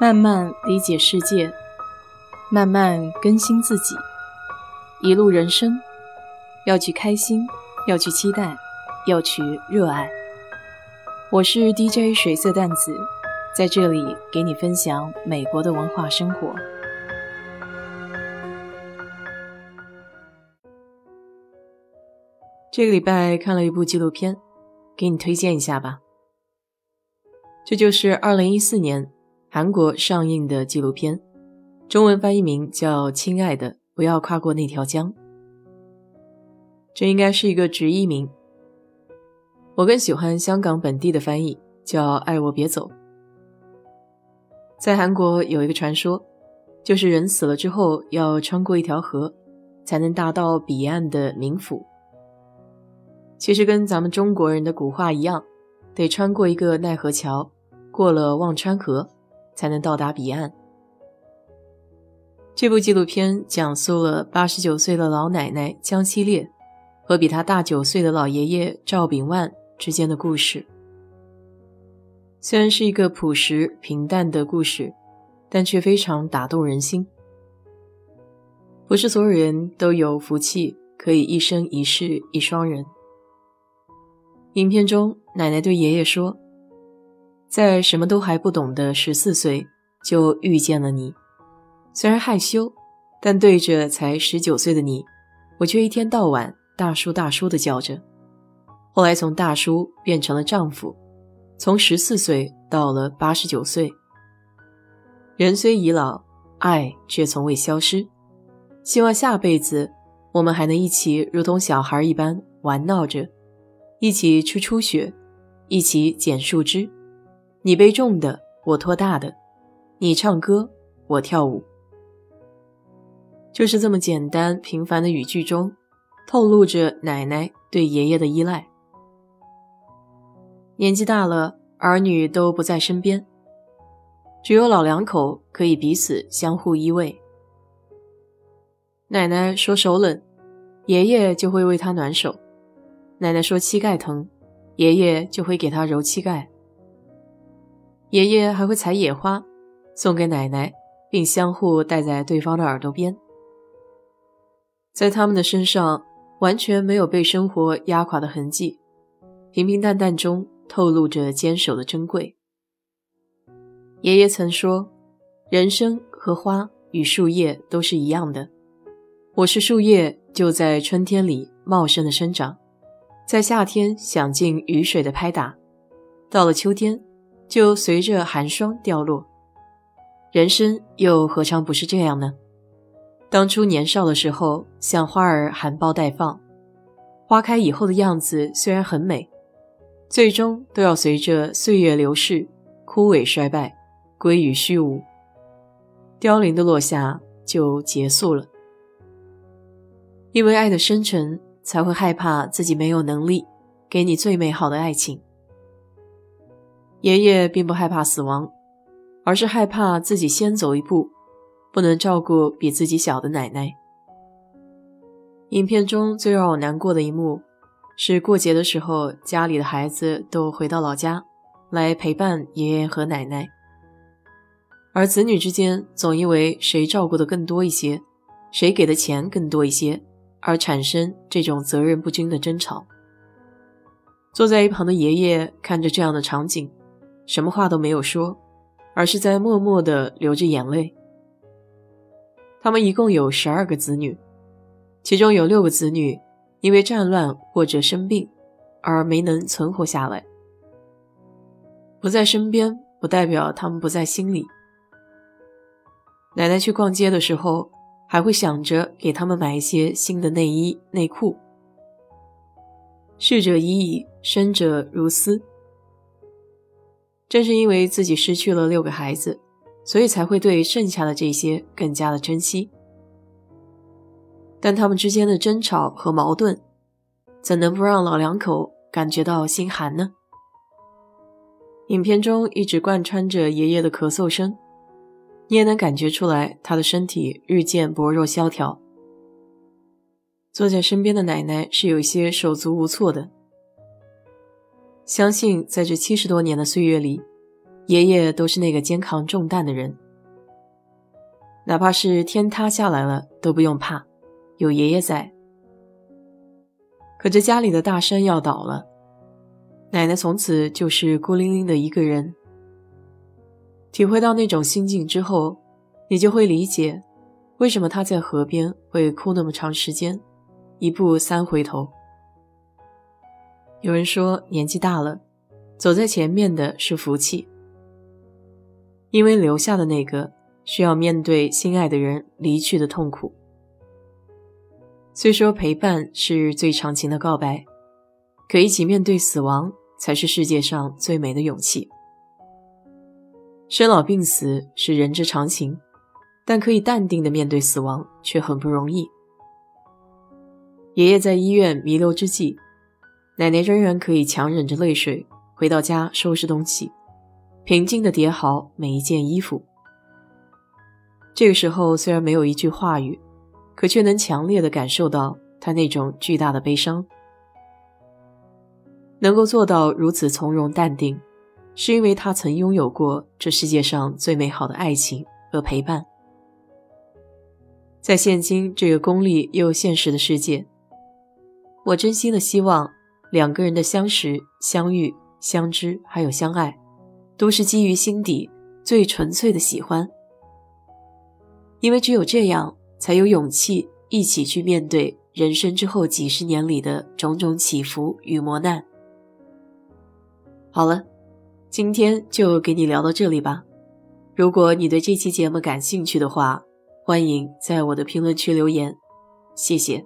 慢慢理解世界，慢慢更新自己。一路人生，要去开心，要去期待，要去热爱。我是 DJ 水色淡子，在这里给你分享美国的文化生活。这个礼拜看了一部纪录片，给你推荐一下吧。这就是二零一四年。韩国上映的纪录片，中文翻译名叫《亲爱的，不要跨过那条江》。这应该是一个直译名。我更喜欢香港本地的翻译，叫《爱我别走》。在韩国有一个传说，就是人死了之后要穿过一条河，才能达到彼岸的冥府。其实跟咱们中国人的古话一样，得穿过一个奈何桥，过了忘川河。才能到达彼岸。这部纪录片讲述了八十九岁的老奶奶江西烈和比她大九岁的老爷爷赵炳万之间的故事。虽然是一个朴实平淡的故事，但却非常打动人心。不是所有人都有福气可以一生一世一双人。影片中，奶奶对爷爷说。在什么都还不懂的十四岁就遇见了你，虽然害羞，但对着才十九岁的你，我却一天到晚大叔大叔的叫着。后来从大叔变成了丈夫，从十四岁到了八十九岁。人虽已老，爱却从未消失。希望下辈子我们还能一起如同小孩一般玩闹着，一起吃初雪，一起捡树枝。你背重的，我拖大的；你唱歌，我跳舞。就是这么简单平凡的语句中，透露着奶奶对爷爷的依赖。年纪大了，儿女都不在身边，只有老两口可以彼此相互依偎。奶奶说手冷，爷爷就会为她暖手；奶奶说膝盖疼，爷爷就会给她揉膝盖。爷爷还会采野花送给奶奶，并相互戴在对方的耳朵边。在他们的身上完全没有被生活压垮的痕迹，平平淡淡中透露着坚守的珍贵。爷爷曾说：“人生和花与树叶都是一样的，我是树叶，就在春天里茂盛的生长，在夏天享尽雨水的拍打，到了秋天。”就随着寒霜掉落，人生又何尝不是这样呢？当初年少的时候，像花儿含苞待放，花开以后的样子虽然很美，最终都要随着岁月流逝，枯萎衰败，归于虚无，凋零的落下就结束了。因为爱的深沉，才会害怕自己没有能力给你最美好的爱情。爷爷并不害怕死亡，而是害怕自己先走一步，不能照顾比自己小的奶奶。影片中最让我难过的一幕，是过节的时候，家里的孩子都回到老家来陪伴爷爷和奶奶，而子女之间总因为谁照顾的更多一些，谁给的钱更多一些，而产生这种责任不均的争吵。坐在一旁的爷爷看着这样的场景。什么话都没有说，而是在默默地流着眼泪。他们一共有十二个子女，其中有六个子女因为战乱或者生病而没能存活下来。不在身边，不代表他们不在心里。奶奶去逛街的时候，还会想着给他们买一些新的内衣内裤。逝者已矣，生者如斯。正是因为自己失去了六个孩子，所以才会对剩下的这些更加的珍惜。但他们之间的争吵和矛盾，怎能不让老两口感觉到心寒呢？影片中一直贯穿着爷爷的咳嗽声，你也能感觉出来他的身体日渐薄弱萧条。坐在身边的奶奶是有些手足无措的。相信在这七十多年的岁月里，爷爷都是那个肩扛重担的人，哪怕是天塌下来了都不用怕，有爷爷在。可这家里的大山要倒了，奶奶从此就是孤零零的一个人。体会到那种心境之后，你就会理解，为什么他在河边会哭那么长时间，一步三回头。有人说，年纪大了，走在前面的是福气，因为留下的那个需要面对心爱的人离去的痛苦。虽说陪伴是最长情的告白，可一起面对死亡才是世界上最美的勇气。生老病死是人之常情，但可以淡定的面对死亡却很不容易。爷爷在医院弥留之际。奶奶仍然可以强忍着泪水回到家收拾东西，平静地叠好每一件衣服。这个时候虽然没有一句话语，可却能强烈地感受到他那种巨大的悲伤。能够做到如此从容淡定，是因为他曾拥有过这世界上最美好的爱情和陪伴。在现今这个功利又现实的世界，我真心的希望。两个人的相识、相遇、相知，还有相爱，都是基于心底最纯粹的喜欢。因为只有这样，才有勇气一起去面对人生之后几十年里的种种起伏与磨难。好了，今天就给你聊到这里吧。如果你对这期节目感兴趣的话，欢迎在我的评论区留言，谢谢。